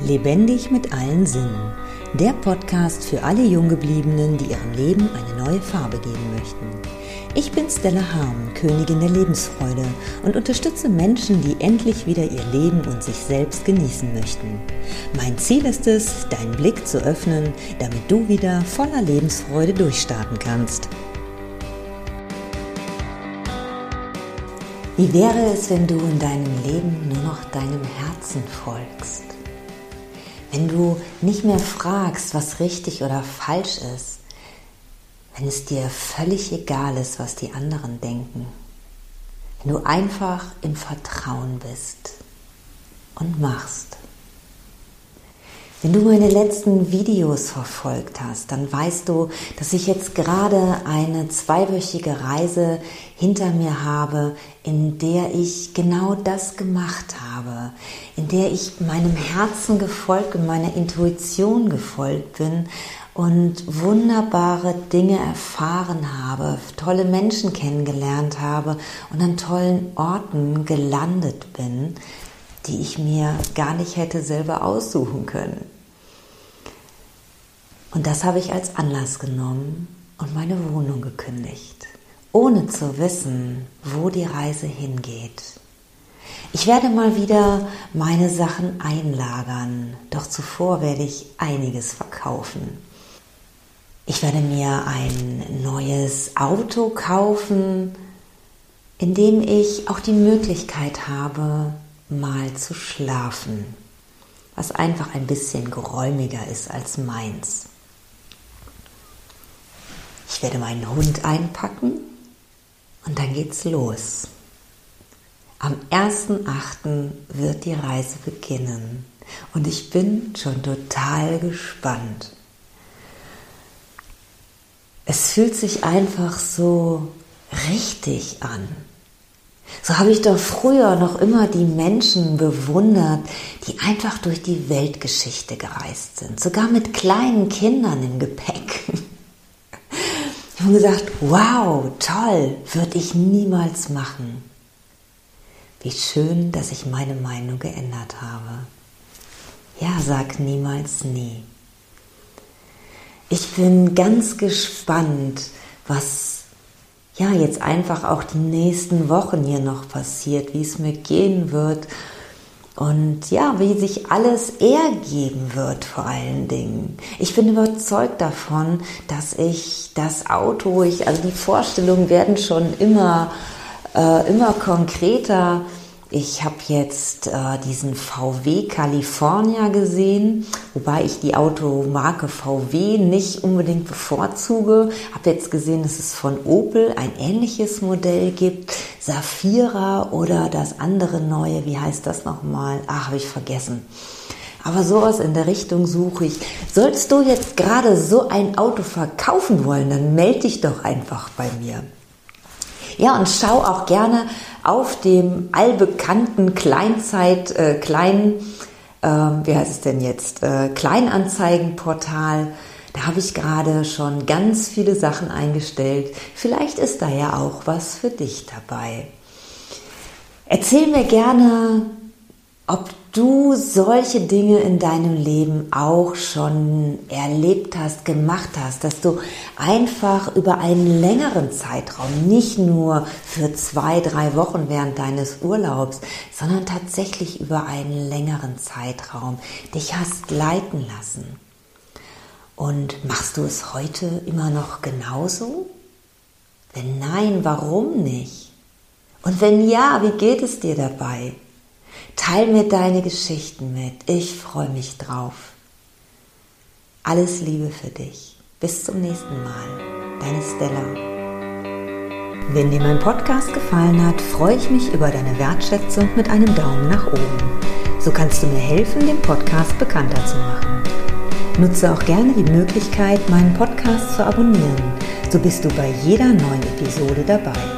Lebendig mit allen Sinnen. Der Podcast für alle Junggebliebenen, die ihrem Leben eine neue Farbe geben möchten. Ich bin Stella Harm, Königin der Lebensfreude und unterstütze Menschen, die endlich wieder ihr Leben und sich selbst genießen möchten. Mein Ziel ist es, deinen Blick zu öffnen, damit du wieder voller Lebensfreude durchstarten kannst. Wie wäre es, wenn du in deinem Leben nur noch deinem Herzen folgst? Wenn du nicht mehr fragst, was richtig oder falsch ist, wenn es dir völlig egal ist, was die anderen denken, wenn du einfach im Vertrauen bist und machst. Wenn du meine letzten Videos verfolgt hast, dann weißt du, dass ich jetzt gerade eine zweiwöchige Reise hinter mir habe, in der ich genau das gemacht habe, in der ich meinem Herzen gefolgt und meiner Intuition gefolgt bin und wunderbare Dinge erfahren habe, tolle Menschen kennengelernt habe und an tollen Orten gelandet bin, die ich mir gar nicht hätte selber aussuchen können. Und das habe ich als Anlass genommen und meine Wohnung gekündigt, ohne zu wissen, wo die Reise hingeht. Ich werde mal wieder meine Sachen einlagern, doch zuvor werde ich einiges verkaufen. Ich werde mir ein neues Auto kaufen, in dem ich auch die Möglichkeit habe, mal zu schlafen, was einfach ein bisschen geräumiger ist als meins. Ich werde meinen Hund einpacken und dann geht's los. Am 1.8. wird die Reise beginnen und ich bin schon total gespannt. Es fühlt sich einfach so richtig an. So habe ich doch früher noch immer die Menschen bewundert, die einfach durch die Weltgeschichte gereist sind, sogar mit kleinen Kindern im Gepäck. Ich habe gesagt, wow, toll, würde ich niemals machen. Wie schön, dass ich meine Meinung geändert habe. Ja, sag niemals nie. Ich bin ganz gespannt, was ja, jetzt einfach auch die nächsten Wochen hier noch passiert, wie es mir gehen wird und ja, wie sich alles ergeben wird vor allen Dingen. Ich bin überzeugt davon, dass ich das Auto, ich, also die Vorstellungen werden schon immer, äh, immer konkreter ich habe jetzt äh, diesen VW California gesehen, wobei ich die Automarke VW nicht unbedingt bevorzuge. Habe jetzt gesehen, dass es von Opel ein ähnliches Modell gibt, Safira oder das andere neue, wie heißt das nochmal? Ach, habe ich vergessen. Aber sowas in der Richtung suche ich. Sollst du jetzt gerade so ein Auto verkaufen wollen, dann melde dich doch einfach bei mir. Ja, und schau auch gerne auf dem allbekannten Kleinzeit, äh, Klein, äh, wie heißt es denn jetzt, äh, Kleinanzeigenportal. Da habe ich gerade schon ganz viele Sachen eingestellt. Vielleicht ist da ja auch was für dich dabei. Erzähl mir gerne, ob du solche Dinge in deinem Leben auch schon erlebt hast, gemacht hast, dass du einfach über einen längeren Zeitraum, nicht nur für zwei, drei Wochen während deines Urlaubs, sondern tatsächlich über einen längeren Zeitraum dich hast leiten lassen. Und machst du es heute immer noch genauso? Wenn nein, warum nicht? Und wenn ja, wie geht es dir dabei? Teil mir deine Geschichten mit. Ich freue mich drauf. Alles Liebe für dich. Bis zum nächsten Mal. Deine Stella. Wenn dir mein Podcast gefallen hat, freue ich mich über deine Wertschätzung mit einem Daumen nach oben. So kannst du mir helfen, den Podcast bekannter zu machen. Nutze auch gerne die Möglichkeit, meinen Podcast zu abonnieren. So bist du bei jeder neuen Episode dabei.